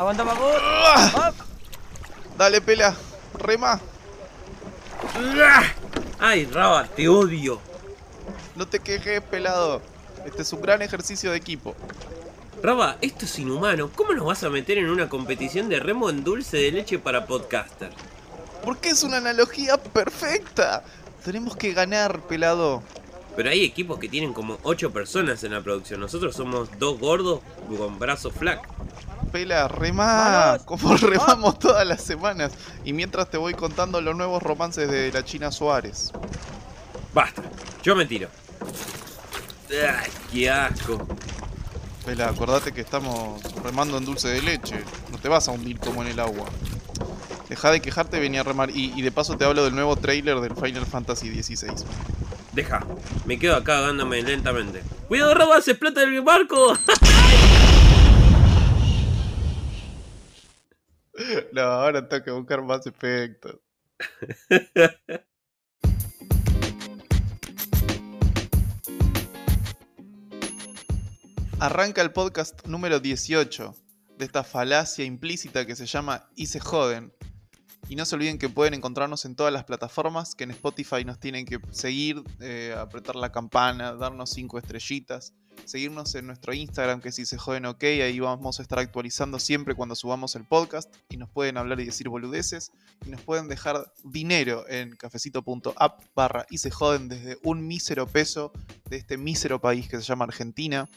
Aguanta, Paco. ¡Ah! Dale, pela. Rema. Ay, Raba, te odio. No te quejes, pelado. Este es un gran ejercicio de equipo. Raba, esto es inhumano. ¿Cómo nos vas a meter en una competición de remo en dulce de leche para podcaster? Porque es una analogía perfecta. Tenemos que ganar, pelado. Pero hay equipos que tienen como 8 personas en la producción. Nosotros somos dos gordos con brazos flacos. Pela, remá, Vamos. como remamos todas las semanas. Y mientras te voy contando los nuevos romances de la China Suárez. Basta, yo me tiro. Ay, qué asco. Pela, acordate que estamos remando en dulce de leche. No te vas a hundir como en el agua. Deja de quejarte, venía a remar. Y, y de paso te hablo del nuevo trailer del Final Fantasy XVI. Deja, me quedo acá ahogándome lentamente. ¡Cuidado, Raba! ¡Se explota el barco! No, ahora tengo que buscar más efectos. Arranca el podcast número 18 de esta falacia implícita que se llama Y se joden. Y no se olviden que pueden encontrarnos en todas las plataformas, que en Spotify nos tienen que seguir, eh, apretar la campana, darnos 5 estrellitas, seguirnos en nuestro Instagram, que Y se joden ok, ahí vamos a estar actualizando siempre cuando subamos el podcast, y nos pueden hablar y decir boludeces, y nos pueden dejar dinero en cafecito.app barra Y se joden desde un mísero peso de este mísero país que se llama Argentina.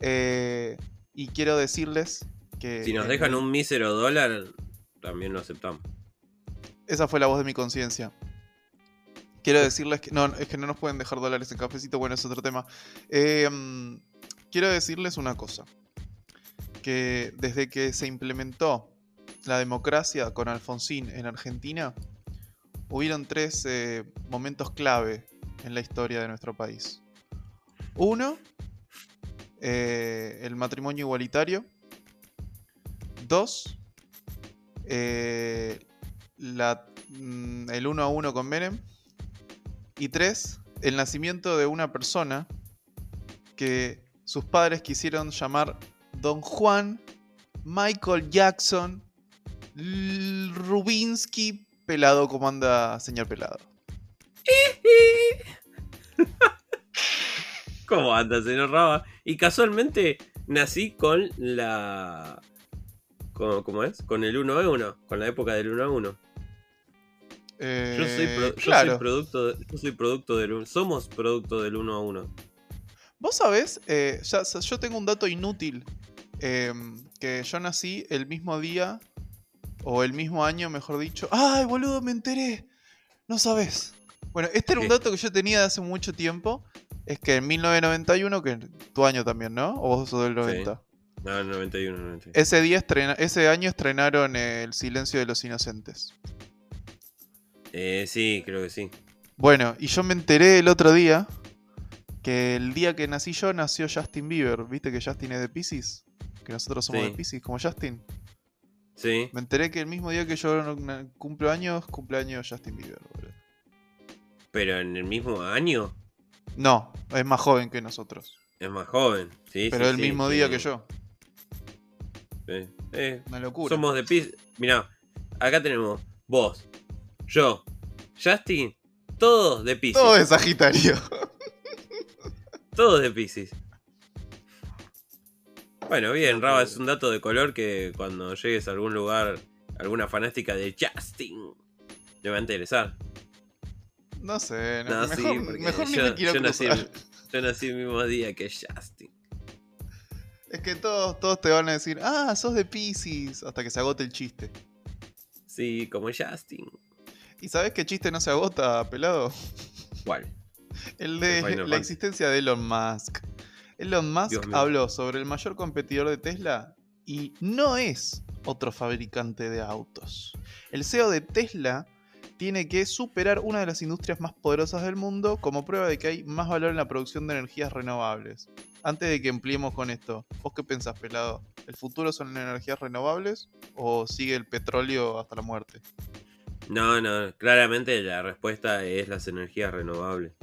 Eh, y quiero decirles que... Si nos en dejan un mísero dólar, también lo aceptamos. Esa fue la voz de mi conciencia. Quiero decirles que. No, es que no nos pueden dejar dólares en cafecito, bueno, es otro tema. Eh, quiero decirles una cosa. Que desde que se implementó la democracia con Alfonsín en Argentina, hubieron tres eh, momentos clave en la historia de nuestro país. Uno, eh, el matrimonio igualitario. Dos, mm, el uno a uno con Menem. Y tres, el nacimiento de una persona que sus padres quisieron llamar Don Juan Michael Jackson Rubinsky Pelado. ¿Cómo anda, señor Pelado? ¿Cómo anda, señor Raba? Y casualmente nací con la. con- ¿Cómo es? Con el 1 a 1, con la época del 1 a 1. Eh, Yo soy, yo soy producto yo soy producto del somos producto del 1 a 1. Vos sabés, eh, ya- yo tengo un dato inútil. em, que yo nací el mismo día, o el mismo año, mejor dicho. ¡Ay, boludo, me enteré! No sabés. Bueno, este era un dato que yo tenía de hace mucho tiempo. Es que en 1991, que tu año también, ¿no? ¿O vos sos del 90? No, 91, 91. Ese, día estrena- ese año estrenaron El Silencio de los Inocentes. Eh, sí, creo que sí. Bueno, y yo me enteré el otro día que el día que nací yo nació Justin Bieber. ¿Viste que Justin es de Pisces? Que nosotros somos Sí. de Pisces, como Justin. Sí. Me enteré que el mismo día que yo cumplo años, cumpleaños Justin Bieber. boludo. Pero en el mismo año No, es más joven que nosotros. es más joven. Sí, pero sí, el sí, mismo sí. día que yo. Eh, Una locura. somos de Pis. Mirá, acá tenemos vos, yo, Justin, todos de Pisces. Todo es Sagitario. Todos de Pisces. Bueno, bien, Raba, es un dato de color que cuando llegues a algún lugar, alguna fanática de Justin, le va a interesar. No sé, no, No, mejor, sí, mejor ni yo, me quiero yo nací, yo nací el mismo día que Justin. Es que todos, todos te van a decir, ah, sos de Pisces, hasta que se agote el chiste. Sí, como Justin. ¿Y sabes qué chiste no se agota, pelado? ¿Cuál? El de la Fantasy. existencia de Elon Musk. Elon Musk habló sobre el mayor competidor de Tesla y no es otro fabricante de autos. El CEO de Tesla tiene que superar una de las industrias más poderosas del mundo como prueba de que hay más valor en la producción de energías renovables. Antes de que empleemos con esto, ¿vos qué pensás, pelado? ¿El futuro son las energías renovables o sigue el petróleo hasta la muerte? No, no, claramente la respuesta es las energías renovables.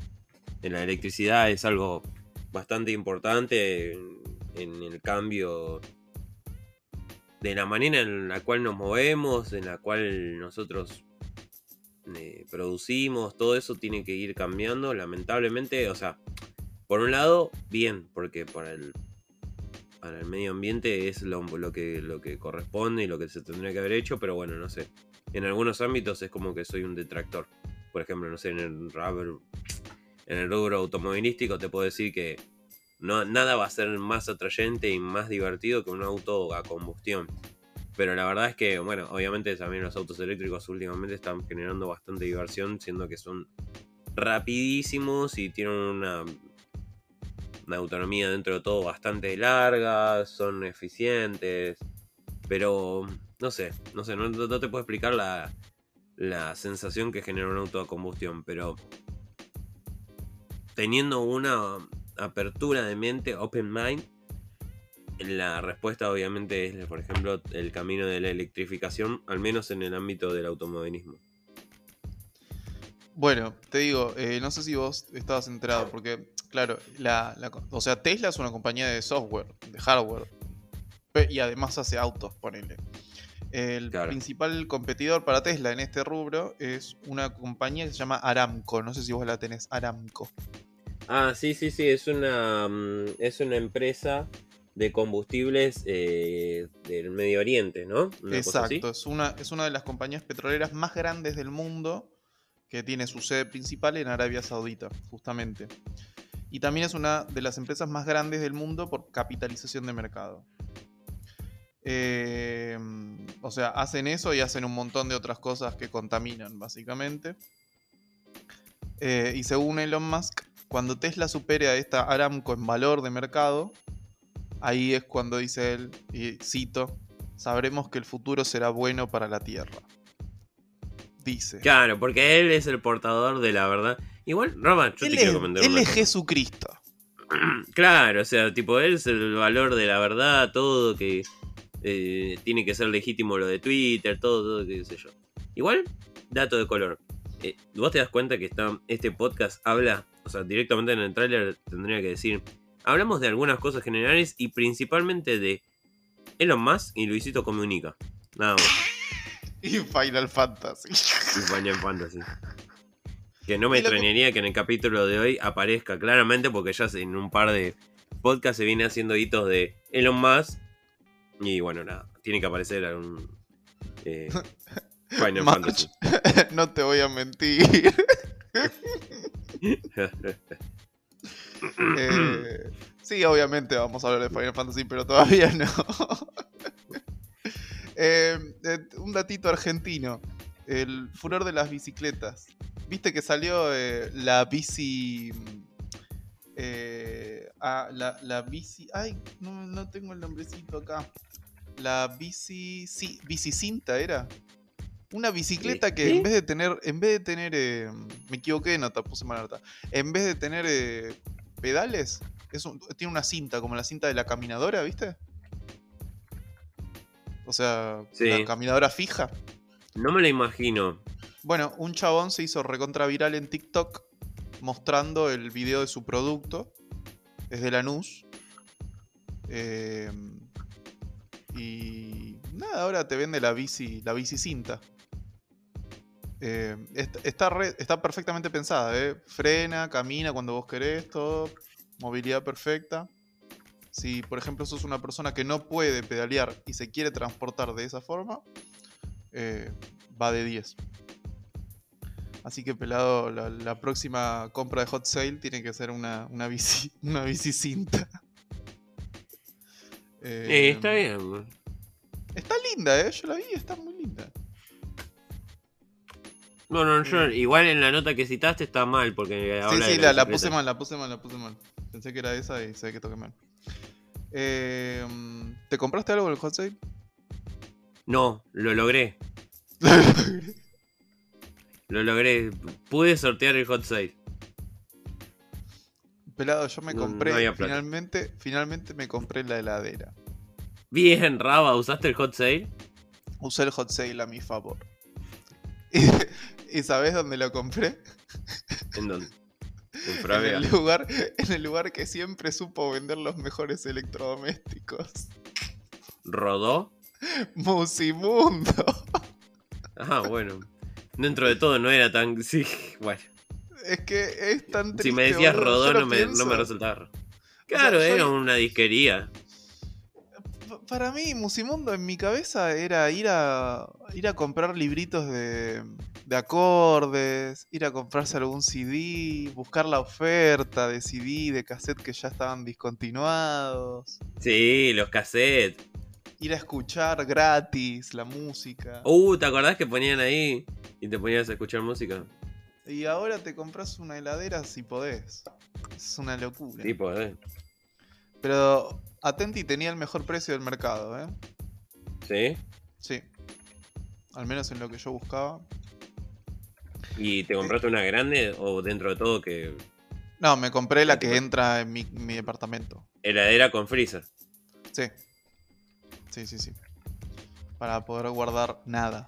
En la electricidad es algo bastante importante en, el cambio de la manera en la cual nos movemos, en la cual nosotros eh, producimos, todo eso tiene que ir cambiando, lamentablemente, o sea, por un lado, bien, porque para el, para el medio ambiente es lo, que, lo que corresponde y lo que se tendría que haber hecho, pero bueno, no sé. En algunos ámbitos es como que soy un detractor. Por ejemplo, no sé, en el rubber, en el rubro automovilístico te puedo decir que no, nada va a ser más atrayente y más divertido que un auto a combustión. Pero la verdad es que, bueno, obviamente también los autos eléctricos últimamente están generando bastante diversión, siendo que son rapidísimos y tienen una, una autonomía dentro de todo bastante larga, son eficientes. Pero, no sé, no sé, no, te puedo explicar la, la sensación que genera un auto a combustión, pero teniendo una apertura de mente, open mind, la respuesta obviamente es, por ejemplo, el camino de la electrificación, al menos en el ámbito del automovilismo. Bueno, te digo, eh, no sé si vos estabas enterado, porque, claro, la, o sea, Tesla es una compañía de software, de hardware, y además hace autos, ponele. El principal competidor para Tesla en este rubro es una compañía que se llama Aramco. No sé si vos la tenés, Aramco. Ah, sí, sí, sí, es una, mm, es una empresa de combustibles eh, del Medio Oriente, ¿no? Exacto, es una, es una de las compañías petroleras más grandes del mundo que tiene su sede principal en Arabia Saudita, justamente. Y también es una de las empresas más grandes del mundo por capitalización de mercado. Eh, o sea, hacen eso y hacen un montón de otras cosas que contaminan, básicamente. Eh, y según Elon Musk, cuando Tesla supere a esta Aramco en valor de mercado, ahí es cuando dice él, y cito, sabremos que el futuro será bueno para la Tierra. Dice. Claro, porque él es el portador de la verdad. Igual, Roma, yo te quiero comentar. Él es Jesucristo. Claro, o sea, tipo, él es el valor de la verdad, todo, que eh, tiene que ser legítimo lo de Twitter, todo, todo, qué sé yo. Igual, dato de color. Eh, vos te das cuenta que está, este podcast habla, o sea, directamente en el tráiler tendría que decir, hablamos de algunas cosas generales y principalmente de Elon Musk y Luisito Comunica. Nada más. y Final Fantasy. Y Final Fantasy. Que no me extrañaría que en el capítulo de hoy aparezca claramente porque ya en un par de podcasts se viene haciendo hitos de Elon Musk. Y bueno, nada, tiene que aparecer algún... Eh, Final Fantasy. no te voy a mentir. Eh, sí, obviamente vamos a hablar de Final Fantasy, pero todavía no. Eh, eh, un datito argentino. El furor de las bicicletas. Viste que salió la bici. Ah, la, la, bici. Ay, no, no, tengo el nombrecito acá. La bici. Sí, bici cinta era. Una bicicleta que en vez de tener, en vez de tener, eh, me equivoqué de nota, puse mal nota. En vez de tener eh, pedales, tiene una cinta, como la cinta de la caminadora, ¿viste? O sea, la caminadora fija. No me la imagino. Bueno, un chabón se hizo recontra viral en TikTok mostrando el video de su producto. Es de Lanús. Eh, y nada, ahora te vende la bici, la bici cinta. Está, está, perfectamente pensada, ¿eh? frena, camina cuando vos querés, todo, movilidad perfecta. Si, por ejemplo, sos una persona que no puede pedalear y se quiere transportar de esa forma, eh, va de 10. Así que, pelado, la, próxima compra de Hot Sale tiene que ser una, una bici, una bici cinta. está bien. Está linda, ¿eh? Yo la vi, está muy linda. No, no, yo, igual en la nota que citaste está mal porque Sí, sí, la, puse mal, la puse mal, la puse mal. Pensé que era esa y sé que toqué mal. Em, ¿Te compraste algo en el hot sale? No, lo logré. lo logré. Pude sortear el hot sale. Pelado, yo me compré. finalmente, finalmente me compré la heladera. Bien, Raba, ¿usaste el hot sale? Usé el hot sale a mi favor. ¿Y sabes dónde lo compré? ¿En dónde? En, el lugar, en el lugar que siempre supo vender los mejores electrodomésticos. ¿Rodó? Musimundo. Ah, bueno. Dentro de todo no era tan. Sí, bueno. Es que es tan triste. Si me decías Rodó, no me, no me resultaba sea, Claro, yo era una disquería. Pa- Para mí, Musimundo en mi cabeza era ir a ir a comprar libritos de, de acordes, ir a comprarse algún CD, buscar la oferta de CD, de cassette que ya estaban discontinuados, Sí, los cassettes. Ir a escuchar gratis la música. Uh, ¿te acordás que ponían ahí y te ponías a escuchar música? Y ahora te compras una heladera si podés. Es una locura. Tipo, eh. Pero Atenti tenía el mejor precio del mercado, ¿eh? ¿Sí? Sí. Al menos en lo que yo buscaba. ¿Y te compraste una grande o dentro de todo que No, me compré la ¿Qué te que entra en mi, mi departamento. heladera con freezer? Sí. Sí, sí, sí. Para poder guardar nada.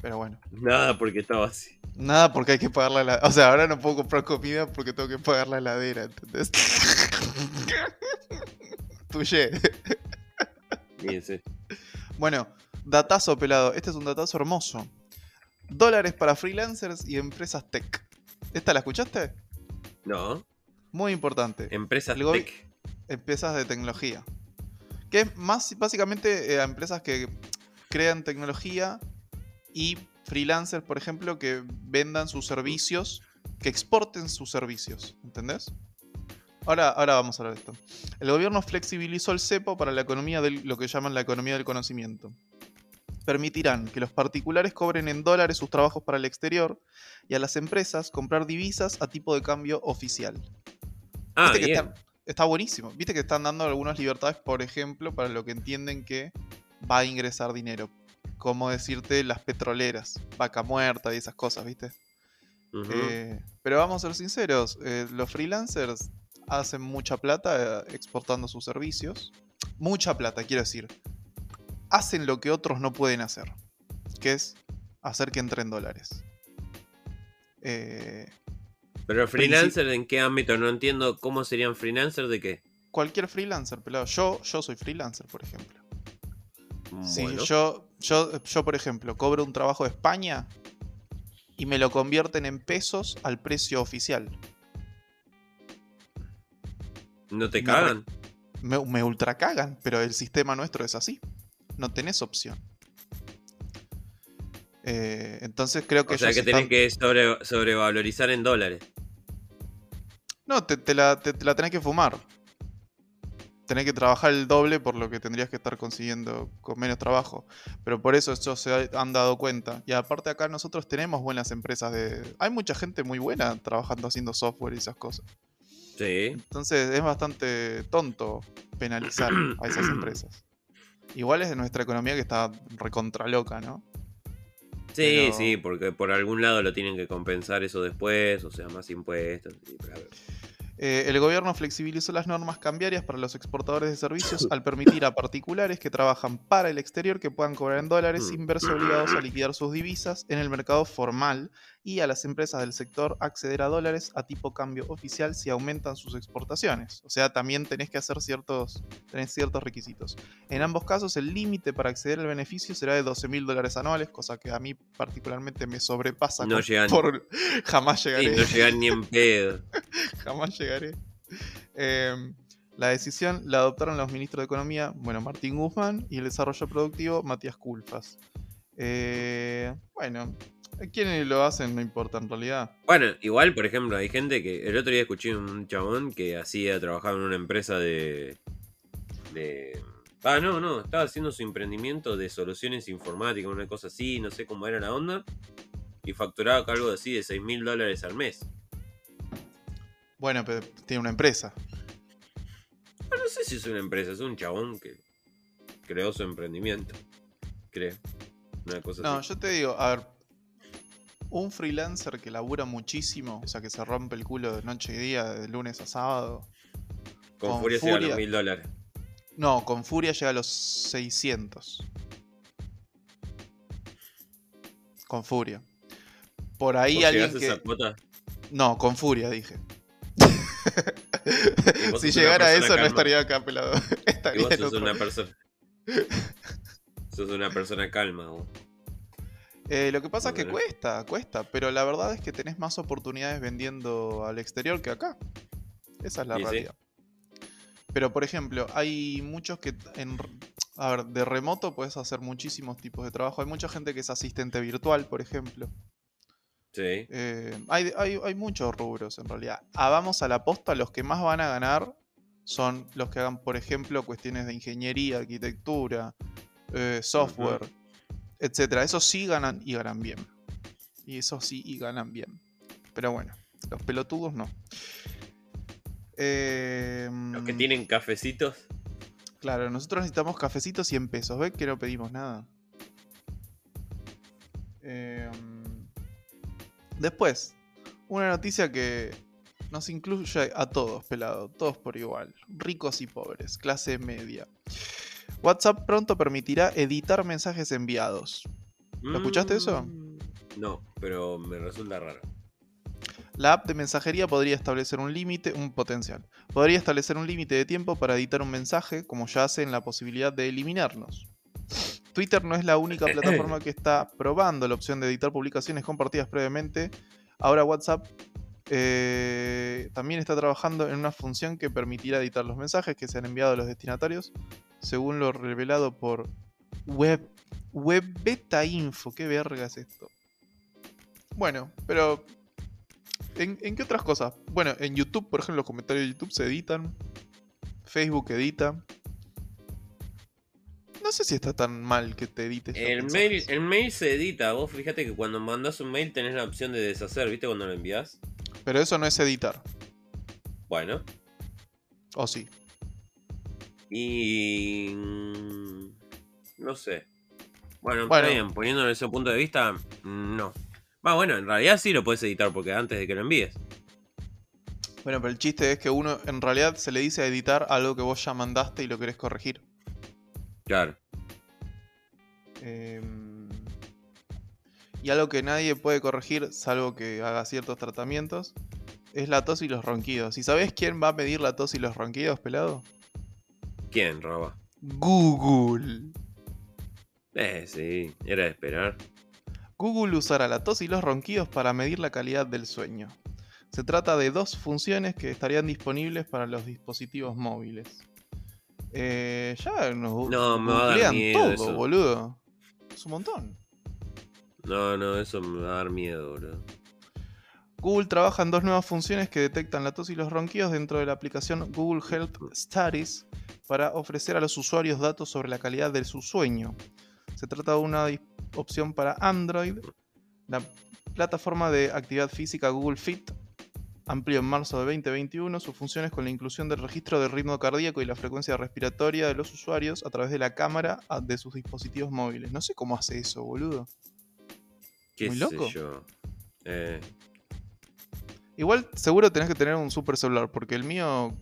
Pero bueno. Nada, porque estaba así. Nada porque hay que pagar la heladera. O sea, ahora no puedo comprar comida porque tengo que pagar la heladera, ¿entendés? Tuye. Bien, sí. Bueno, datazo pelado. Este es un datazo hermoso. Dólares para freelancers y empresas tech. ¿Esta la escuchaste? No, Muy importante. empresas tech. empresas de tecnología. Que es más básicamente eh, a empresas que crean tecnología y freelancers, por ejemplo, que vendan sus servicios, que exporten sus servicios. ¿Entendés? Ahora, ahora vamos a hablar de esto. El gobierno flexibilizó el cepo para la economía del, lo que llaman la economía del conocimiento. Permitirán que los particulares cobren en dólares sus trabajos para el exterior y a las empresas comprar divisas a tipo de cambio oficial. Ah, que bien. Está buenísimo. Viste que están dando algunas libertades, por ejemplo, para lo que entienden que va a ingresar dinero. Como decirte las petroleras, vaca muerta y esas cosas, ¿viste? Eh, pero vamos a ser sinceros, eh, los freelancers hacen mucha plata eh, exportando sus servicios. Mucha plata, quiero decir. Hacen lo que otros no pueden hacer, que es hacer que entren dólares. Eh, Pero freelancer, ¿en qué ámbito? No entiendo cómo serían freelancer de qué. cualquier freelancer, pelado. Yo, yo soy freelancer, por ejemplo. Si Bueno. yo, yo, yo, por ejemplo, cobro un trabajo de España y me lo convierten en pesos al precio oficial. ¿No te cagan? Me, me ultra cagan, pero el sistema nuestro es así. No tenés opción. Eh, entonces creo que O sea que están- tenés que sobre- sobrevalorizar en dólares. No, te, te la, te- te la tenés que fumar. Tenés que trabajar el doble por lo que tendrías que estar consiguiendo con menos trabajo. Pero por eso ellos se ha- han dado cuenta. Y aparte acá nosotros tenemos buenas empresas de... Hay mucha gente muy buena trabajando haciendo software y esas cosas. Sí. Entonces es bastante tonto penalizar a esas empresas. Igual es de nuestra economía que está recontra loca, ¿no? Sí, Pero- sí, porque por algún lado lo tienen que compensar eso después, o sea, más impuestos. y bla, bla. Eh, el gobierno flexibilizó las normas cambiarias para los exportadores de servicios al permitir a particulares que trabajan para el exterior que puedan cobrar en dólares sin verse obligados a liquidar sus divisas en el mercado formal y a las empresas del sector acceder a dólares a tipo cambio oficial si aumentan sus exportaciones. O sea, también tenés que hacer ciertos, tenés ciertos requisitos. En ambos casos, el límite para acceder al beneficio será de 12 mil dólares anuales, cosa que a mí particularmente me sobrepasa. No llegan. por- Jamás Sí, llegaré no llegan ni en pedo. Jamás llegaré. Eh, la decisión la adoptaron los ministros de Economía, bueno, Martín Guzmán, y el Desarrollo Productivo, Matías Culfas. Eh, bueno, quiénes lo hacen no importa en realidad. Bueno, igual, por ejemplo, hay gente que. El otro día escuché un chabón que hacía, trabajaba en una empresa de. de. Ah, no, no, estaba haciendo su emprendimiento de soluciones informáticas, una cosa así, no sé cómo era la onda. Y facturaba algo así de 6 mil dólares al mes. Bueno, pero tiene una empresa. Ah, no sé si es una empresa, es un chabón que creó su emprendimiento. Creo. Una cosa No, así. yo te digo, a ver, un freelancer que labura muchísimo, o sea, que se rompe el culo de noche y día, de lunes a sábado. Con, con furia, llega a los mil dólares. No, con Furia llega a los 600. Con Furia. Por ahí ¿Vos alguien que... esa cuota? No, con Furia dije. si llegara a eso no estaría acá pelado. Y Estaría vos sos una persona. Sos una persona calma, vos. Eh, lo que pasa es que cuesta, cuesta, pero la verdad es que tenés más oportunidades vendiendo al exterior que acá. Esa es la sí. realidad. Pero por ejemplo, hay muchos que en, a ver, de remoto puedes hacer muchísimos tipos de trabajo. Hay mucha gente que es asistente virtual, por ejemplo. Sí. Eh, hay, hay- hay muchos rubros en realidad. Ah, vamos a la posta, los que más van a ganar son los que hagan, por ejemplo, cuestiones de ingeniería, arquitectura, eh, software, etcétera. Esos sí ganan y ganan bien. Y esos sí y ganan bien. Pero bueno, los pelotudos no. Eh, Los que tienen cafecitos. Claro, nosotros necesitamos cafecitos 100 pesos. ¿Ves que no pedimos nada? Eh, después, una noticia que nos incluye a todos, pelado. Todos por igual. Ricos y pobres. Clase media. WhatsApp pronto permitirá editar mensajes enviados. ¿Lo escuchaste eso? Mm, No, pero me resulta raro. La app de mensajería podría establecer un límite, un potencial. Podría establecer un límite de tiempo para editar un mensaje, como ya hace en la posibilidad de eliminarnos. Twitter no es la única plataforma que está probando la opción de editar publicaciones compartidas previamente. Ahora WhatsApp eh, también está trabajando en una función que permitirá editar los mensajes que se han enviado a los destinatarios, según lo revelado por Web, Web Beta Info. ¿Qué verga es esto? Bueno, pero ¿En, en qué otras cosas? Bueno, en YouTube, por ejemplo, los comentarios de YouTube se editan. Facebook edita. No sé si está tan mal que te edites. El mail, mensajes. el mail se edita. Vos fíjate que cuando mandas un mail tenés la opción de deshacer, ¿viste? Cuando lo envías. Pero eso no es editar. Bueno. ¿O sí? Y. mm, No sé. Bueno, Bueno. está bien, poniéndolo ese punto de vista, no. Va, bueno, en realidad sí lo puedes editar porque antes de que lo envíes. Bueno, pero el chiste es que uno en realidad se le dice a editar algo que vos ya mandaste y lo querés corregir. Claro. Em, y algo que nadie puede corregir, salvo que haga ciertos tratamientos, es la tos y los ronquidos. ¿Y sabés quién va a medir la tos y los ronquidos, pelado? ¿Quién roba? Google. Eh, sí, era de esperar. Google usará la tos y los ronquidos para medir la calidad del sueño. Se trata de dos funciones que estarían disponibles para los dispositivos móviles. Eh, ya nos No, me va a dar miedo todo, eso. boludo. Es un montón. No, no, eso me va a dar miedo, bro. Google trabaja en dos nuevas funciones que detectan la tos y los ronquidos dentro de la aplicación Google Health Studies para ofrecer a los usuarios datos sobre la calidad de su sueño. Se trata de una opción para Android. La plataforma de actividad física Google Fit amplió en marzo de 2021 sus funciones con la inclusión del registro del ritmo cardíaco y la frecuencia respiratoria de los usuarios a través de la cámara de sus dispositivos móviles. No sé cómo hace eso, boludo. ¿Qué Muy sé loco. yo? Eh, Igual seguro tenés que tener un super celular, porque el mío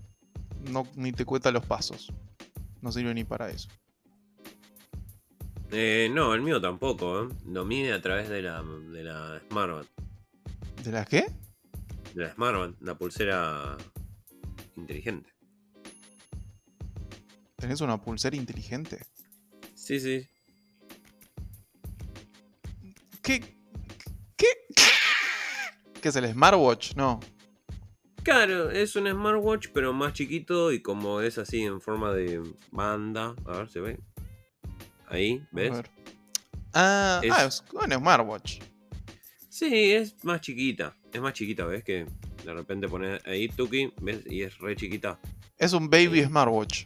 no, ni te cuenta los pasos. No sirve ni para eso. eh, no, el mío tampoco, ¿eh? Lo mide a través de la, de la Smartband. ¿De la qué? De la Smartband, la pulsera inteligente. ¿Tenés una pulsera inteligente? Sí, sí. ¿Qué? ¿Qué? ¿Qué es el smartwatch? No. Claro, es un smartwatch, pero más chiquito y como es así en forma de banda. A ver, ¿se ve? Ahí, A ¿ves? ver. Ah, Es- ah, es un smartwatch. Sí, es más chiquita. Es más chiquita, ¿ves? Que de repente pones ahí Tuki, ¿ves? Y es re chiquita. Es un baby Sí. smartwatch.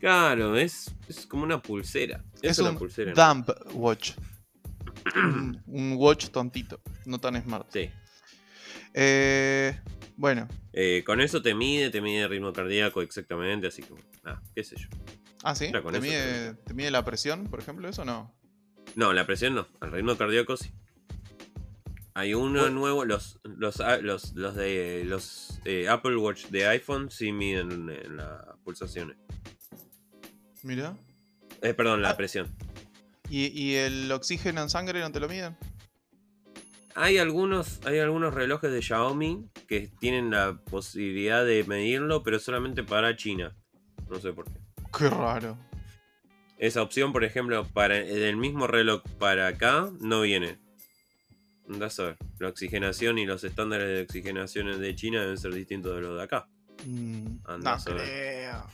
Claro, es, es como una pulsera. Es, una un pulsera. ¿no? dump watch. un, watch tontito, no tan smart. Sí. Eh, bueno, Eh, con eso te mide, te mide el ritmo cardíaco exactamente, así que, ah, qué sé yo. ah, sí. Con ¿Te mide, ¿Te mide la presión, por ejemplo? ¿Eso no? No, la presión no, el ritmo cardíaco sí. Hay uno nuevo, los, los, a- los, los de los eh, Apple Watch de iPhone sí miden eh, las pulsaciones. Mira. Eh, perdón, la Ah. presión. ¿Y, y el oxígeno en sangre no te lo miden? Hay algunos, hay algunos relojes de Xiaomi que tienen la posibilidad de medirlo, pero solamente para China. No sé por qué. Qué raro. Esa opción, por ejemplo, para el mismo reloj para acá no viene. Andás a ver. La oxigenación y los estándares de oxigenación de China deben ser distintos de los de acá. Mm, no a ver. creo.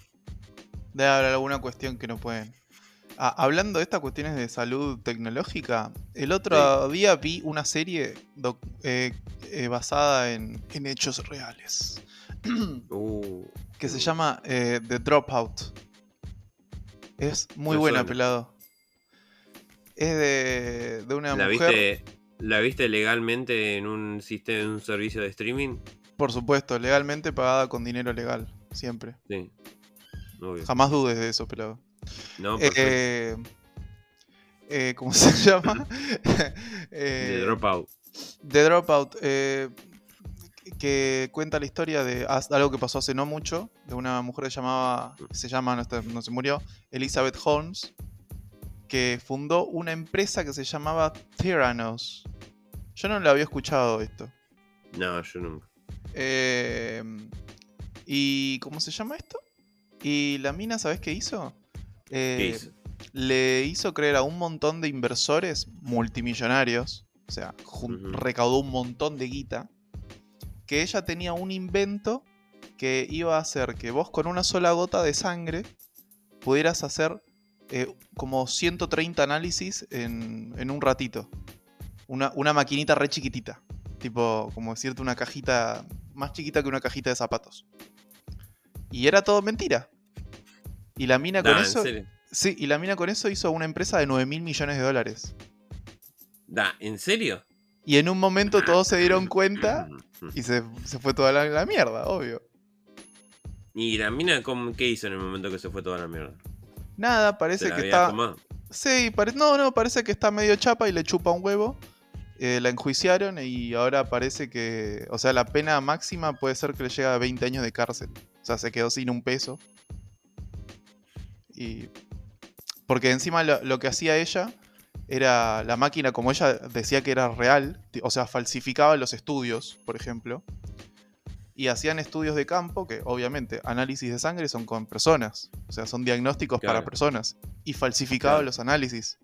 Debe haber alguna cuestión que no pueden. Ah, hablando de estas cuestiones de salud tecnológica, el otro día vi una serie eh, eh, basada en, en hechos reales Uh, que se llama eh, The Dropout. Es muy Me buena, suena. pelado. Es de, de una ¿La mujer, viste, ¿La viste legalmente en un sistema, en un servicio de streaming? por supuesto, legalmente pagada con dinero legal, siempre. Sí. Obvio. Jamás dudes de eso, pelado. No. Eh, eh, ¿Cómo se llama? Eh, de Dropout. The Dropout, que cuenta la historia de algo que pasó hace no mucho, de una mujer que llamaba, se llama, no, está- no se murió, Elizabeth Holmes, que fundó una empresa que se llamaba Theranos. Yo no le había escuchado esto. No, yo nunca. Eh, ¿Y cómo se llama esto? Y la mina, ¿sabes qué hizo? ¿Qué Eh, hizo? le hizo creer a un montón de inversores multimillonarios, o sea, recaudó un montón de guita, que ella tenía un invento que iba a hacer que vos con una sola gota de sangre pudieras hacer eh, como 130 análisis en, en un ratito. Una, una maquinita re chiquitita, tipo como decirte una cajita más chiquita que una cajita de zapatos. Y era todo mentira. Y la mina con Nah, ¿en eso... serio? Sí, y la mina con eso hizo una empresa de 9 mil millones de dólares. Da, ¿En serio? Y en un momento todos se dieron cuenta y se, se fue toda la, la mierda, obvio. ¿Y la mina cómo- qué hizo en el momento que se fue toda la mierda? Nada, ¿Se parece que está. tomado? Sí, pare- no, no, parece que está medio chapa y le chupa un huevo. Eh, la enjuiciaron y ahora parece que. O sea, la pena máxima puede ser que le llegue a 20 años de cárcel. O sea, se quedó sin un peso. Y. Porque encima lo, lo que hacía ella era la máquina, como ella decía que era real, o sea, falsificaba los estudios, por ejemplo. Y hacían estudios de campo, que obviamente análisis de sangre son con personas, o sea, son diagnósticos para personas. Y falsificaba Claro. los análisis.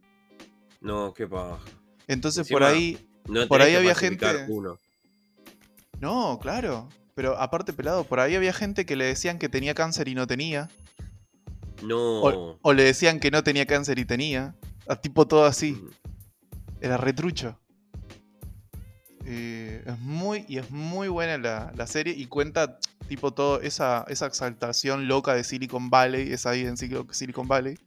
No, qué paja. Entonces por ahí. No Por ahí había gente- Uno. No, claro. Pero aparte, pelado, por ahí había gente que le decían que tenía cáncer y no tenía. No. O, o le decían que no tenía cáncer y tenía. A tipo todo así. Mm. Era retrucho. Eh, es muy, y es muy buena la, la serie y cuenta tipo todo esa, esa exaltación loca de Silicon Valley, es ahí en Sil- Silicon Valley,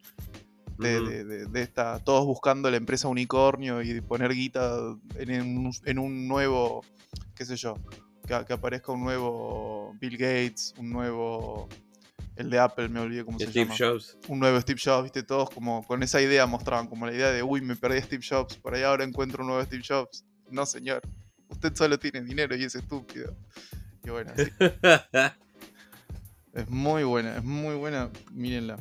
de, de- de- de esta, todos buscando la empresa unicornio y poner guita en, un, en un nuevo, qué sé yo, que, que aparezca un nuevo Bill Gates, un nuevo, el de Apple, me olvidé cómo se Steve llama Jobs. un nuevo Steve Jobs, viste, todos como con esa idea mostraban, como la idea de, uy, me perdí a Steve Jobs, por ahí ahora encuentro un nuevo Steve Jobs. No, señor, usted solo tiene dinero y es estúpido. Y bueno, sí, es muy buena, es muy buena, mírenla.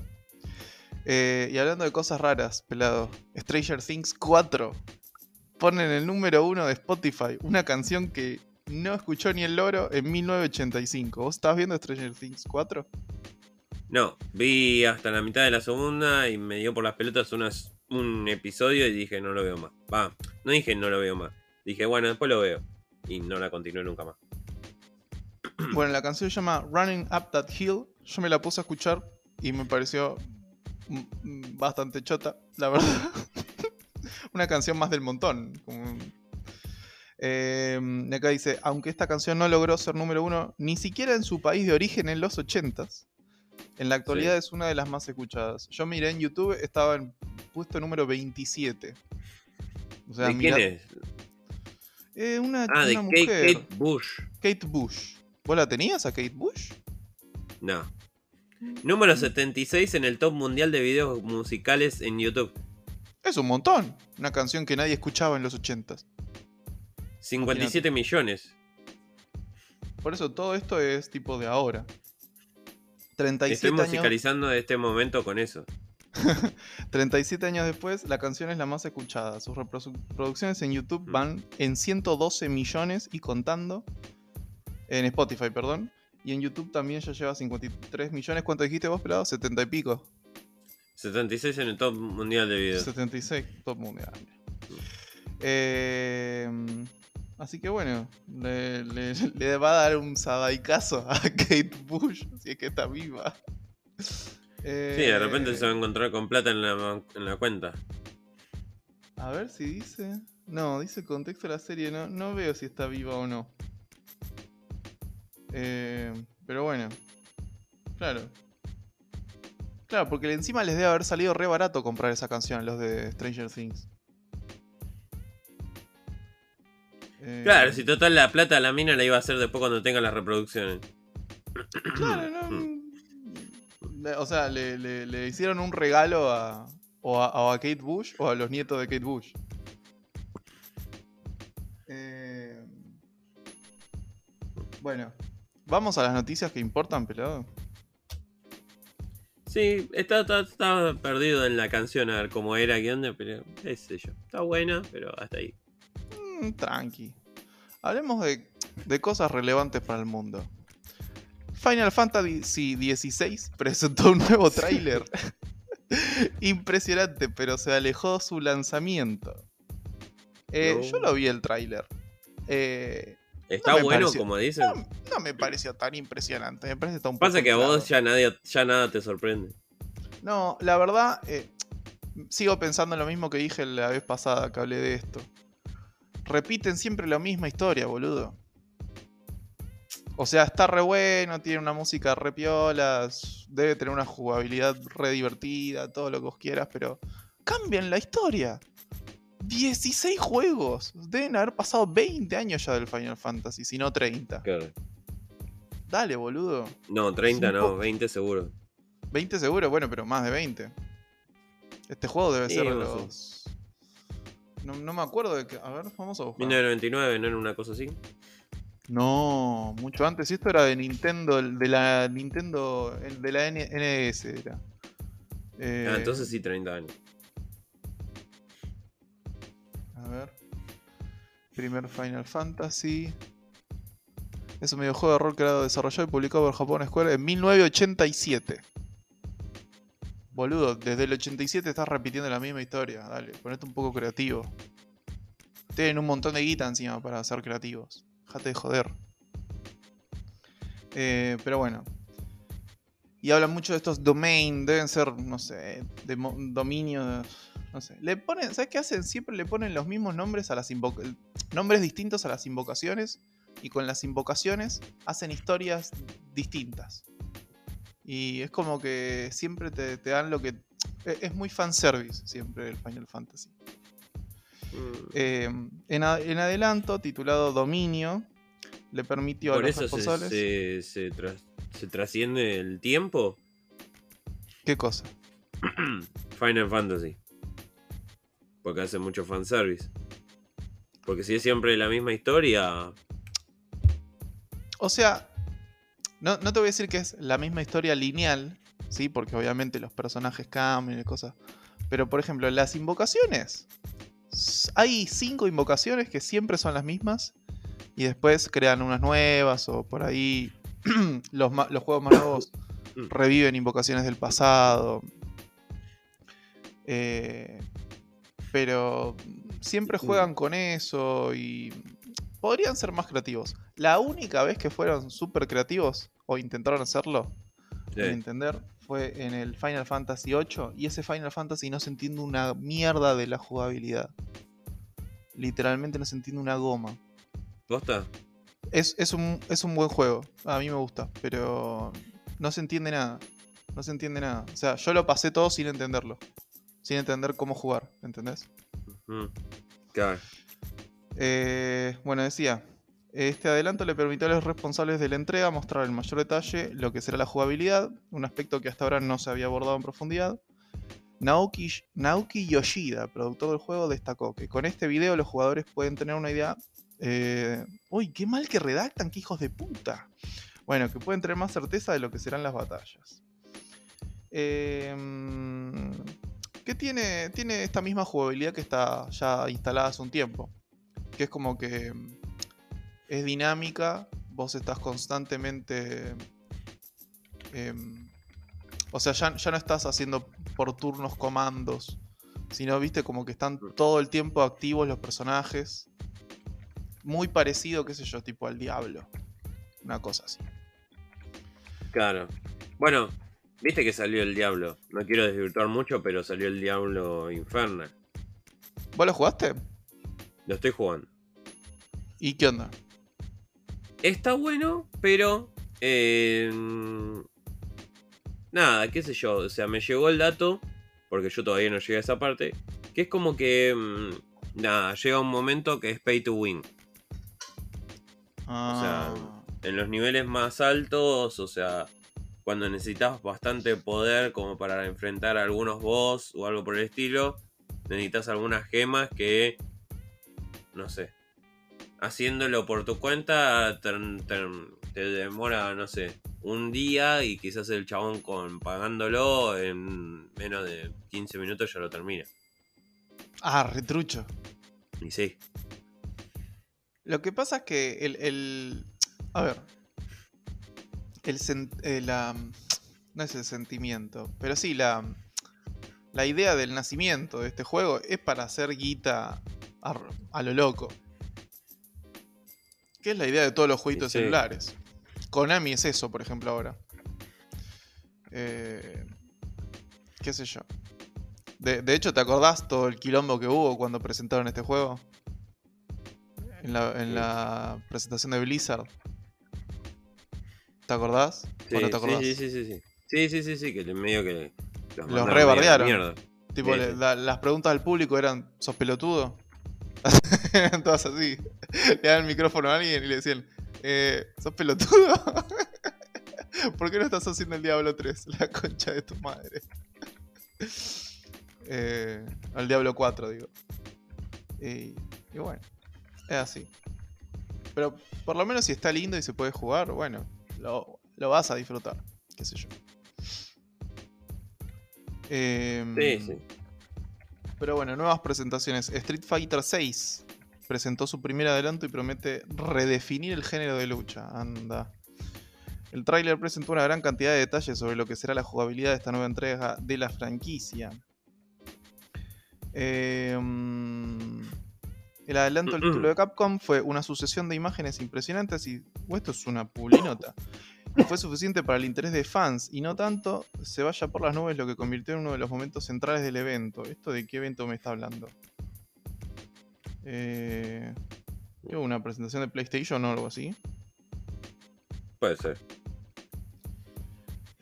Eh, y hablando de cosas raras, pelado, Stranger Things 4 ponen el número uno de Spotify, una canción que no escuchó ni el loro en 1985. ¿Vos estabas viendo Stranger Things 4? no, vi hasta la mitad de la segunda y me dio por las pelotas unas, un episodio y dije no lo veo más. Va, no dije no lo veo más. Dije, bueno, después lo veo. Y no la continué nunca más. Bueno, la canción se llama Running Up That Hill. Yo me la puse a escuchar y me pareció bastante chota, la verdad. Una canción más del montón. como- Eh, y acá dice, aunque esta canción no logró ser número uno ni siquiera en su país de origen en los 80s, en la actualidad Sí. es una de las más escuchadas. Yo miré en YouTube, estaba en puesto número 27. O sea, ¿De quién mirá- es? Eh, una, Ah, de Kate, mujer. Kate Bush. Kate Bush. ¿Vos la tenías a Kate Bush? No. Número 76 en el top mundial de videos musicales en YouTube. Es un montón. Una canción que nadie escuchaba en los 80s. 57 millones. Por eso todo esto es tipo de ahora. 37 Estoy años, musicalizando este momento con eso. 37 años después, la canción es la más escuchada. Sus reprodu- reproducciones en YouTube Mm. van en 112 millones y contando. En Spotify, perdón. Y en YouTube también ya lleva 53 millones. ¿Cuánto dijiste vos, pelado? 70 y pico. 76 en el top mundial de video. 76, top mundial. Eh, así que bueno, le, le- le va a dar un sabaicazo a Kate Bush, si es que está viva. Sí, de repente Eh, se va a encontrar con plata en la, en la cuenta. A ver si dice. No, dice contexto de la serie. No, no veo si está viva o no. Eh, pero bueno. Claro. Claro, porque encima les debe haber salido re barato comprar esa canción a los de Stranger Things. Eh, Claro, si total la plata la mina la iba a hacer después cuando tenga las reproducciones. Claro, no. O sea, le, le- le hicieron un regalo a, o a, o a Kate Bush o a los nietos de Kate Bush. Eh, bueno, vamos a las noticias que importan, pelado. Sí, está, está, está perdido en la canción a ver cómo era, qué onda, pero qué sé yo. Está buena, pero hasta ahí. Mm, tranqui. Hablemos de, de cosas relevantes para el mundo. Final Fantasy XVI presentó un nuevo tráiler. Impresionante, pero se alejó su lanzamiento. Eh, No. Yo lo vi el tráiler. Eh, Está bueno, pareció- como dicen. no, no me pareció tan impresionante. Me parece que está un Pasa poco que a vos ya, nadie, ya nada te sorprende. No, la verdad, eh, sigo pensando lo mismo que dije la vez pasada que hablé de esto. Repiten siempre la misma historia, boludo. O sea, está re bueno, tiene una música re piola, debe tener una jugabilidad re divertida, todo lo que vos quieras, pero cambian la historia. 16 juegos. Deben haber pasado 20 años ya del Final Fantasy, si no 30. Claro. Dale, boludo. No, 30 Es un no, poco- 20 seguro. 20 seguro, bueno, pero más de 20. Este juego debe ser de los. No, no me acuerdo de que. A ver, vamos a buscar. 1999, ¿no era una cosa así? No, mucho antes. Esto era de Nintendo, de la Nintendo, de la NES era. Eh, Ah, entonces sí, 30 años. A ver. Primer Final Fantasy. Es un videojuego de rol creado, desarrollado y publicado por Japón Square en 1987. Boludo, desde el 87 estás repitiendo la misma historia. Dale, ponete un poco creativo. Tienen un montón de guita encima para ser creativos. De joder. Eh, pero bueno. Y hablan mucho de estos domain, deben ser, no sé, dominios. No sé. Le ponen, ¿sabes qué hacen? Siempre le ponen los mismos nombres a las invocaciones. Nombres distintos a las invocaciones. Y con las invocaciones hacen historias distintas. Y es como que siempre te, te dan lo que. e- Es muy fanservice siempre el Final Fantasy. Mm. Eh, en, a- en adelanto, titulado Dominio, le permitió a los eso responsables. se, se trasciende el tiempo. ¿Qué cosa? Final Fantasy. Porque hace mucho fanservice. Porque si es siempre la misma historia. O sea, no, no te voy a decir que es la misma historia lineal, ¿sí? Porque obviamente los personajes cambian y cosas. Pero por ejemplo, las invocaciones. Hay cinco invocaciones que siempre son las mismas. Y después crean unas nuevas o por ahí los, juegos más nuevos Mm. reviven invocaciones del pasado. Eh, pero siempre juegan con eso y podrían ser más creativos. La única vez que fueron súper creativos o intentaron hacerlo, Sí. entender, fue en el Final Fantasy VIII y ese Final Fantasy no se entiende una mierda de la jugabilidad. Literalmente no se entiende una goma. ¿Posta? Es, es un, es un buen juego, a mí me gusta, pero no se entiende nada. No se entiende nada. O sea, yo lo pasé todo sin entenderlo. Sin entender cómo jugar, ¿entendés? Mm. Claro. Eh, bueno, decía, este adelanto le permitió a los responsables de la entrega mostrar en mayor detalle lo que será la jugabilidad, un aspecto que hasta ahora no se había abordado en profundidad. Naoki, Yoshida, productor del juego, destacó que con este video los jugadores pueden tener una idea... eh, uy, qué mal que redactan, qué hijos de puta. Bueno, que pueden tener más certeza de lo que serán las batallas. Eh, que tiene, tiene esta misma jugabilidad que está ya instalada hace un tiempo. Que es como que es dinámica, vos estás constantemente em, O sea, ya, ya no estás haciendo por turnos comandos, sino, viste, como que están Mm. todo el tiempo activos los personajes. Muy parecido, qué sé yo, tipo al Diablo. Una cosa así. Claro. Bueno, viste que salió el Diablo. No quiero desvirtuar mucho, pero salió el Diablo Infernal. ¿Vos lo jugaste? Lo estoy jugando. ¿Y qué onda? Está bueno, pero. eh, nada, qué sé yo. O sea, me llegó el dato, porque yo todavía no llegué a esa parte. Que es como que. mm, nada, llega un momento que es pay to win. Ah, En los niveles más altos, o sea, cuando necesitas bastante poder como para enfrentar a algunos boss o algo por el estilo, necesitas algunas gemas que. No sé. Haciéndolo por tu cuenta te, te- te demora, no sé, un día y quizás el chabón con pagándolo en menos de 15 minutos ya lo termina. ah, retrucho. Y sí. Lo que pasa es que el. el- a ver. El, eh, la, no es el sentimiento, pero sí la. La idea del nacimiento de este juego es para hacer guita a, a lo loco. Que es la idea de todos los jueguitos Sí. celulares. Konami es eso, por ejemplo, ahora. Eh, ¿Qué sé yo? De, de hecho, ¿te acordás todo el quilombo que hubo cuando presentaron este juego? En la, en Sí. la presentación de Blizzard. ¿Te acordás? ¿O Sí, no te acordás? sí, sí, sí, sí. Sí, sí, sí, sí, que medio que los, Los rebardearon. Tipo, Sí, sí. la- las preguntas del público eran, ¿sos pelotudo? Eran todas así. Le daban el micrófono a alguien y le decían, eh, ¿sos pelotudo? ¿Por qué no estás haciendo el Diablo 3? La concha de tu madre. Eh, al Diablo 4, digo. Y, y bueno, es así. Pero por lo menos si está lindo y se puede jugar, bueno, lo, lo vas a disfrutar. Qué sé yo. Em, Sí, sí. Pero bueno, nuevas presentaciones. Street Fighter VI presentó su primer adelanto y promete redefinir el género de lucha. Anda. El tráiler presentó una gran cantidad de detalles sobre lo que será la jugabilidad de esta nueva entrega de la franquicia. Mm, el adelanto del título de Capcom fue una sucesión de imágenes impresionantes y... oh, esto es una pulinota. Fue suficiente para el interés de fans y no tanto se vaya por las nubes lo que convirtió en uno de los momentos centrales del evento. ¿Esto de qué evento me está hablando? Eh, ¿qué hubo, ¿Una presentación de PlayStation o algo así? Puede ser.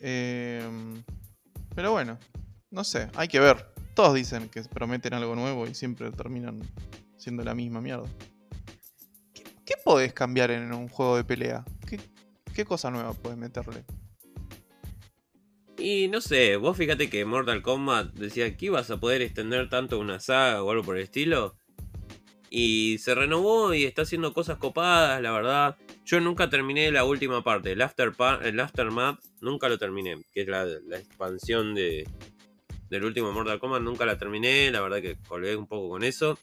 Eh, pero bueno, no sé, hay que ver. Todos dicen que prometen algo nuevo y siempre terminan siendo la misma mierda. ¿Qué, qué podés cambiar en un juego de pelea? ¿Qué, qué cosa nueva podés meterle? Y no sé, vos fíjate que Mortal Kombat decía que ibas a poder extender tanto una saga o algo por el estilo. Y se renovó y está haciendo cosas copadas, la verdad. Yo nunca terminé la última parte, el, after el Aftermath, nunca lo terminé, que es la, la expansión de, del último Mortal Kombat, nunca la terminé, la verdad que colgué un poco con eso.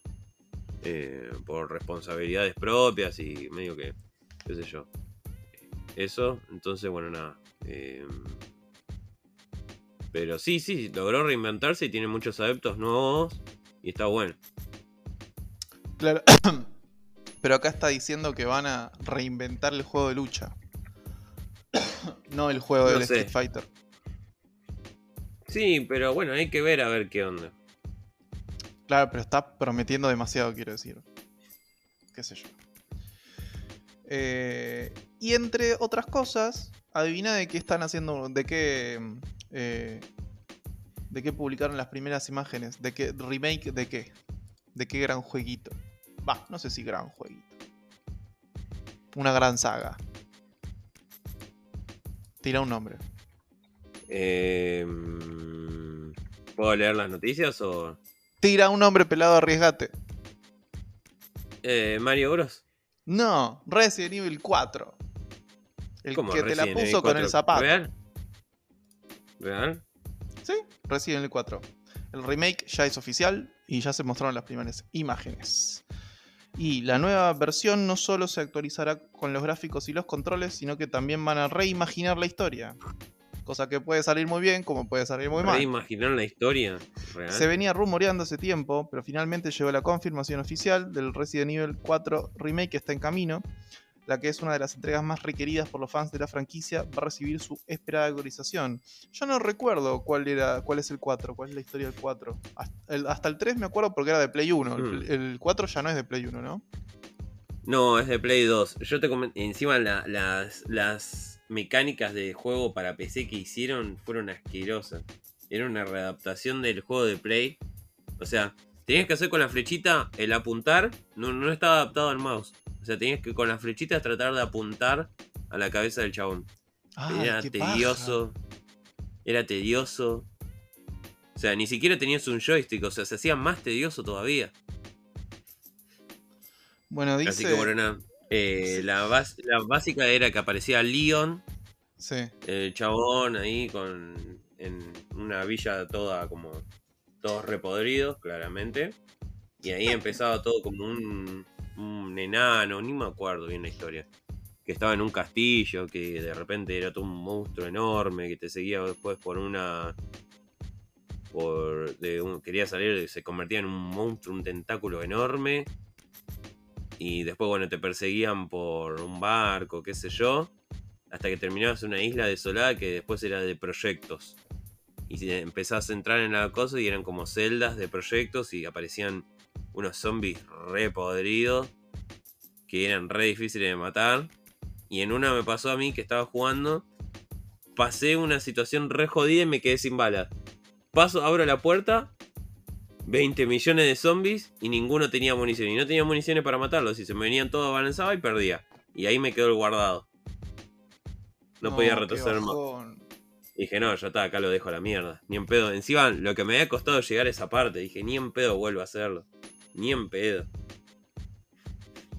eh, por responsabilidades propias y medio que, qué sé yo. Eso, entonces bueno, nada. eh, pero sí, sí, logró reinventarse y tiene muchos adeptos nuevos y está bueno. Claro. Pero acá está diciendo que van a reinventar el juego de lucha. no el juego No del sé. Street Fighter. Sí, pero bueno, hay que ver a ver qué onda. Claro, pero está prometiendo demasiado, quiero decir. Qué sé yo. Eh, y entre otras cosas, adivina de qué están haciendo, de qué, eh, de qué publicaron las primeras imágenes, de qué remake, de qué, de qué gran jueguito. Va, no sé si gran jueguito. Una gran saga. Tira un nombre. Eh, ¿Puedo leer las noticias o...? Tira un nombre pelado, arriesgate. Eh, Mario Bros. No, Resident Evil 4. El ¿Cómo que te la puso con 4? el zapato. ¿Real? ¿Real? Sí, Resident Evil 4. El remake ya es oficial y ya se mostraron las primeras imágenes. Y la nueva versión no solo se actualizará con los gráficos y los controles, sino que también van a reimaginar la historia. Cosa que puede salir muy bien, como puede salir muy mal. imaginar la historia real. Se venía rumoreando hace tiempo, pero finalmente llegó la confirmación oficial del Resident Evil 4 Remake que está en camino. La que es una de las entregas más requeridas por los fans de la franquicia, va a recibir su esperada actualización. Yo no recuerdo cuál era cuál es el 4, cuál es la historia del 4. Hasta el, 3 me acuerdo porque era de Play 1. El, hmm. el 4 ya no es de Play 1, ¿no? No, es de Play 2. Yo te comenté, encima las, las mecánicas de juego para PC que hicieron fueron asquerosas. Era una readaptación del juego de Play. O sea, tenías que hacer con la flechita el apuntar, no, no estaba adaptado al mouse. O sea, tenías que con las flechitas tratar de apuntar a la cabeza del chabón. era tedioso. Era tedioso. O sea, ni siquiera tenías un joystick, o sea, se hacía más tedioso todavía. Bueno, dice... Así que bueno, eh, la, la, básica era que aparecía Leon. Sí. El chabón ahí con. En una villa toda como. Todos repodridos, claramente. Y ahí empezaba todo como un, un enano, ni me acuerdo bien la historia. Que estaba en un castillo, que de repente era todo un monstruo enorme, que te seguía después por una. Por, de quería salir, se convertía en un monstruo, un tentáculo enorme y después, bueno, te perseguían por un barco, qué sé yo, hasta que terminabas en una isla desolada que después era de proyectos. Y empezás a entrar en la cosa y eran como celdas de proyectos y aparecían unos zombies re podridos que eran re difíciles de matar. Y en una me pasó a mí que estaba jugando, pasé una situación re jodida y me quedé sin balas. Paso, abro la puerta 20 millones de zombies y ninguno tenía munición. Y no tenía municiones para matarlos. Y se me venían todos balanzaba y perdía. Y ahí me quedó el guardado. No, podía retroceder más. Dije, no, ya está, acá lo dejo a la mierda. Ni en pedo. Encima, lo que me había costado llegar a esa parte. Dije, ni en pedo vuelvo a hacerlo. Ni en pedo.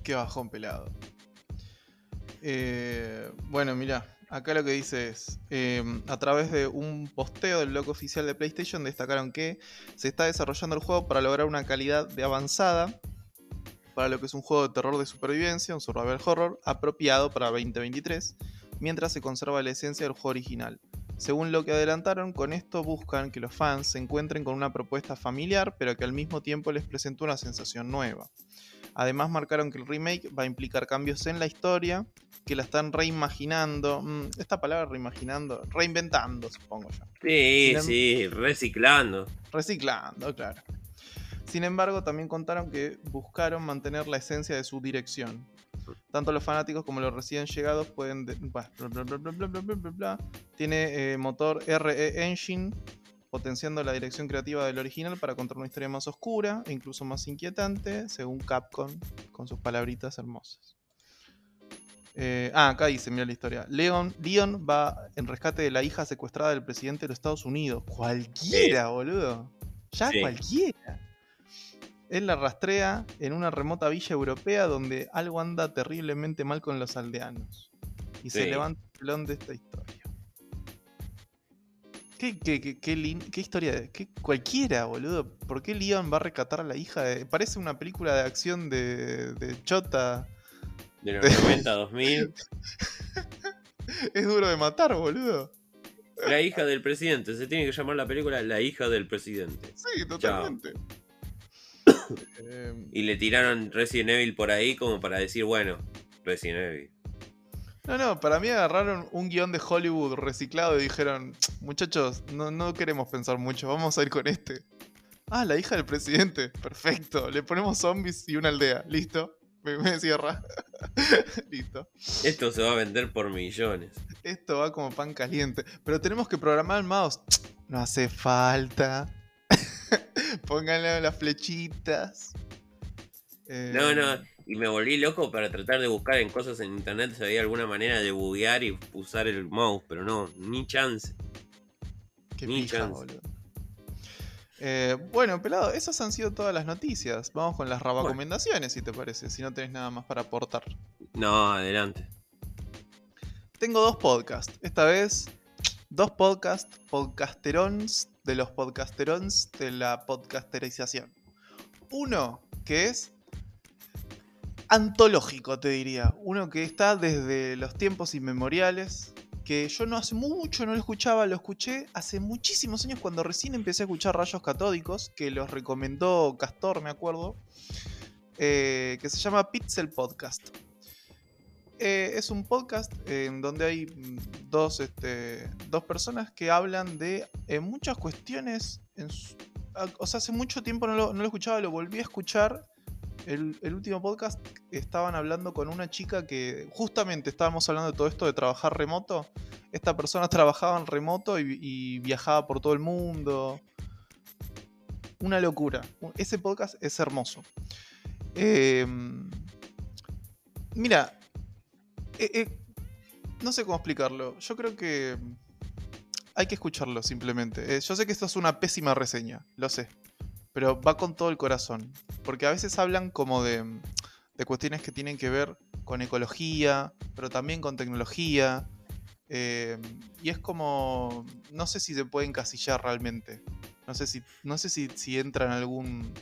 Qué bajón pelado. Eh, bueno, mira, Acá lo que dice es, em, a través de un posteo del blog oficial de PlayStation destacaron que se está desarrollando el juego para lograr una calidad de avanzada para lo que es un juego de terror de supervivencia, un survival horror, apropiado para 2023, mientras se conserva la esencia del juego original. Según lo que adelantaron, con esto buscan que los fans se encuentren con una propuesta familiar, pero que al mismo tiempo les presente una sensación nueva. Además marcaron que el remake va a implicar cambios en la historia, que la están reimaginando. Mm, esta palabra reimaginando, reinventando, supongo yo. Sí, em- sí, reciclando. Reciclando, claro. Sin embargo, también contaron que buscaron mantener la esencia de su dirección. Tanto los fanáticos como los recién llegados pueden... Tiene motor RE Engine, potenciando la dirección creativa del original para contar una historia más oscura e incluso más inquietante, según Capcom, con sus palabritas hermosas. Eh, ah, acá dice, mira la historia. Leon, Leon va en rescate de la hija secuestrada del presidente de los Estados Unidos. Cualquiera, boludo. Ya cualquiera. Él la rastrea en una remota villa europea donde algo anda terriblemente mal con los aldeanos. Y se levanta el pelón de esta historia. ¿Qué, qué, qué, qué, historia? ¿Qué, cualquiera, boludo. ¿Por qué Leon va a rescatar a la hija? De... Parece una película de acción de, de Chota de los 90, 2000. es duro de matar, boludo. La hija del presidente. Se tiene que llamar la película La hija del presidente. Sí, totalmente. Y le tiraron Resident Evil por ahí como para decir, bueno, Resident Evil. No, no, para mí agarraron un guion de Hollywood reciclado y dijeron, muchachos, no, no queremos pensar mucho, vamos a ir con este. Ah, la hija del presidente, perfecto. Le ponemos zombies y una aldea, listo me, cierra. Listo. Esto se va a vender por millones. Esto va como pan caliente. Pero tenemos que programar el mouse. No hace falta. Pónganle las flechitas. No, no. Eh, y me volví loco para tratar de buscar en cosas en internet si había alguna manera de buguear y usar el mouse. Pero no, ni chance. ni chance. Boludo. Eh, bueno, pelado, esas han sido todas las noticias. Vamos con las recomendaciones, si te parece, si no tenés nada más para aportar. No, adelante. Tengo dos podcasts. Esta vez, dos podcasts, podcasterons de los podcasterons de la podcasterización. Uno que es antológico, te diría. Uno que está desde los tiempos inmemoriales que yo no hace mucho no lo escuchaba, lo escuché hace muchísimos años cuando recién empecé a escuchar Rayos Catódicos, que los recomendó Castor, me acuerdo, eh, que se llama Pixel Podcast. Eh, es un podcast en donde hay dos, este, dos personas que hablan de eh, muchas cuestiones. o sea, hace mucho tiempo no lo, no lo escuchaba, lo volví a escuchar el, último podcast estaban hablando con una chica que justamente estábamos hablando de todo esto de trabajar remoto. Esta persona trabajaba en remoto y, viajaba por todo el mundo. Una locura. Ese podcast es hermoso. Em, mira, eh, eh, no sé cómo explicarlo. Yo creo que hay que escucharlo simplemente. Eh, yo sé que esto es una pésima reseña, lo sé pero va con todo el corazón. Porque a veces hablan como de, de cuestiones que tienen que ver con ecología, pero también con tecnología. Y es como. No sé si se puede encasillar realmente. No sé si, no sé si, si entra en algún.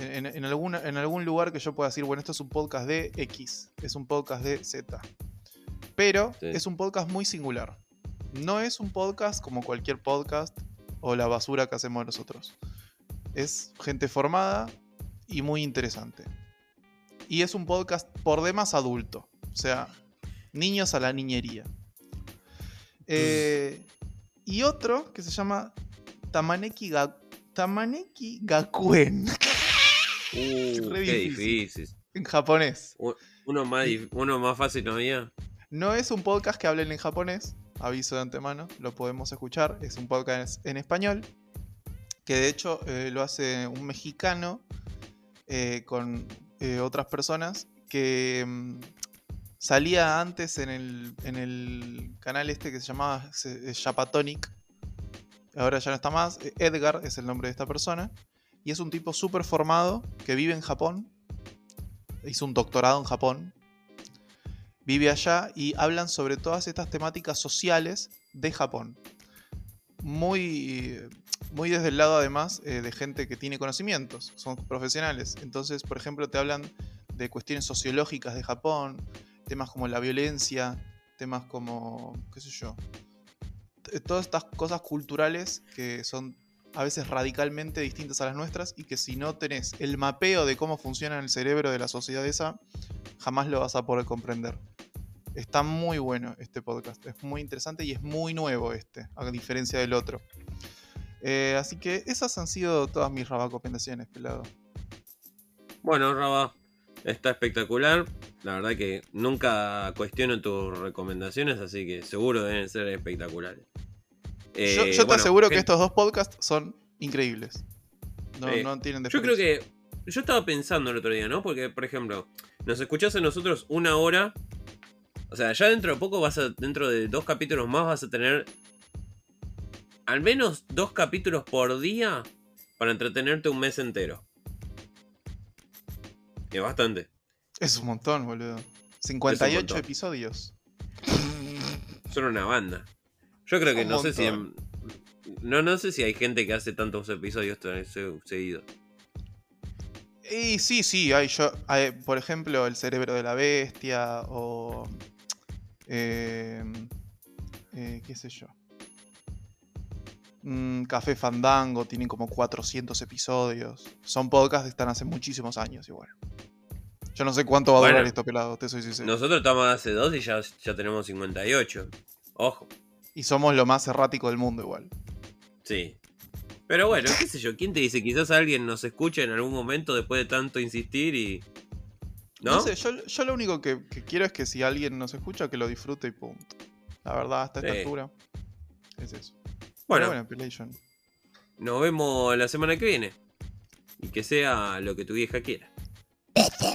En, en, algún, en algún lugar que yo pueda decir, bueno, esto es un podcast de X, es un podcast de Z. Pero es un podcast muy singular. No es un podcast como cualquier podcast o la basura que hacemos nosotros. Es gente formada y muy interesante. Y es un podcast por demás adulto. O sea, niños a la niñería. Eh, y otro que se llama Tamaneki, Tamaneki Gakuen. Uh, qué difícil. En japonés. Uno más, uno más fácil no había. No es un podcast que hablen en japonés, aviso de antemano, lo podemos escuchar. Es un podcast en español, que de hecho eh, lo hace un mexicano eh, con eh, otras personas que mm, salía antes en el, en el, canal este que se llamaba Chapatonic. Ahora ya no está más. Edgar es el nombre de esta persona. Y es un tipo súper formado que vive en Japón. Hizo un doctorado en Japón vive allá y hablan sobre todas estas temáticas sociales de Japón. Muy, muy desde el lado además eh, de gente que tiene conocimientos, son profesionales. Entonces, por ejemplo, te hablan de cuestiones sociológicas de Japón, temas como la violencia, temas como, qué sé yo, todas estas cosas culturales que son a veces radicalmente distintas a las nuestras y que si no tenés el mapeo de cómo funciona el cerebro de la sociedad esa, jamás lo vas a poder comprender. Está muy bueno este podcast, es muy interesante y es muy nuevo este, a diferencia del otro. Eh, así que esas han sido todas mis rabacopendaciones, pelado. Bueno, Raba, está espectacular. La verdad que nunca cuestiono tus recomendaciones, así que seguro deben ser espectaculares. Yo, eh, te aseguro que estos dos podcasts son increíbles. No, no tienen Yo creo que. Yo estaba pensando el otro día, ¿no? Porque, por ejemplo, nos escuchás a nosotros una hora o sea, ya dentro de poco vas a, dentro de dos capítulos más vas a tener al menos dos capítulos por día para entretenerte un mes entero. Es bastante. Es un montón, boludo. 58 episodios. Son una banda. Yo creo que no sé si. No, no sé si hay gente que hace tantos episodios seguidos. Y sí, sí, hay, yo, hay, por ejemplo, El cerebro de la bestia o Em, eh, ¿Qué sé yo? Mm, Café Fandango tienen como 400 episodios. Son podcasts que están hace muchísimos años igual. Yo no sé cuánto va a durar esto pelado, te soy sincero. Nosotros estamos hace dos y ya, ya tenemos 58. Ojo. Y somos lo más errático del mundo igual. Sí. Pero bueno, qué sé yo, ¿quién te dice? Quizás alguien nos escuche en algún momento después de tanto insistir y ¿No? sé, yo, lo único que, quiero es que si alguien nos escucha, que lo disfrute y punto. La verdad, hasta esta altura, es eso. Bueno, nos vemos la semana que viene. Y que sea lo que tu vieja quiera.